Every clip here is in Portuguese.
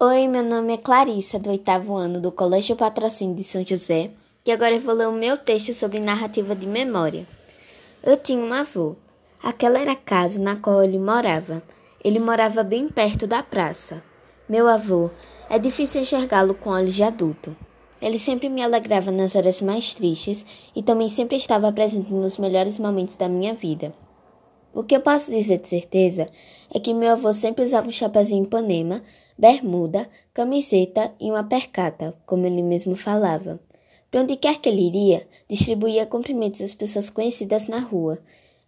Oi, meu nome é Clarissa, do oitavo ano do Colégio Patrocínio de São José, e agora eu vou ler o meu texto sobre narrativa de memória. Eu tinha um avô. Aquela era a casa na qual ele morava. Ele morava bem perto da praça. Meu avô, é difícil enxergá-lo com olhos de adulto. Ele sempre me alegrava nas horas mais tristes e também sempre estava presente nos melhores momentos da minha vida. O que eu posso dizer de certeza é que meu avô sempre usava um chapéuzinho Ipanema, bermuda, camiseta e uma percata, como ele mesmo falava. Para onde quer que ele iria, distribuía cumprimentos às pessoas conhecidas na rua.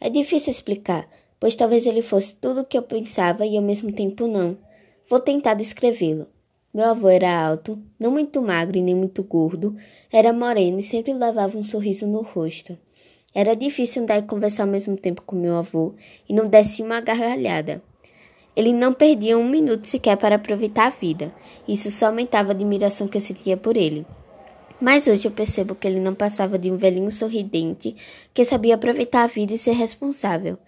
É difícil explicar, pois talvez ele fosse tudo o que eu pensava e ao mesmo tempo não. Vou tentar descrevê-lo. Meu avô era alto, não muito magro e nem muito gordo, era moreno e sempre levava um sorriso no rosto. Era difícil andar e conversar ao mesmo tempo com meu avô e não desse uma gargalhada. Ele não perdia um minuto sequer para aproveitar a vida. Isso só aumentava a admiração que eu sentia por ele. Mas hoje eu percebo que ele não passava de um velhinho sorridente que sabia aproveitar a vida e ser responsável.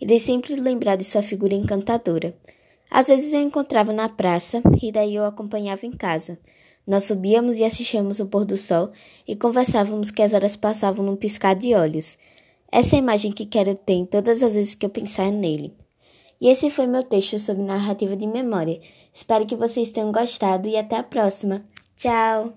Irei sempre lembrar de sua figura encantadora. Às vezes eu encontrava na praça e daí eu acompanhava em casa. Nós subíamos e assistíamos o pôr do sol e conversávamos que as horas passavam num piscar de olhos. Essa é a imagem que quero ter todas as vezes que eu pensar nele. E esse foi meu texto sobre narrativa de memória. Espero que vocês tenham gostado e até a próxima. Tchau!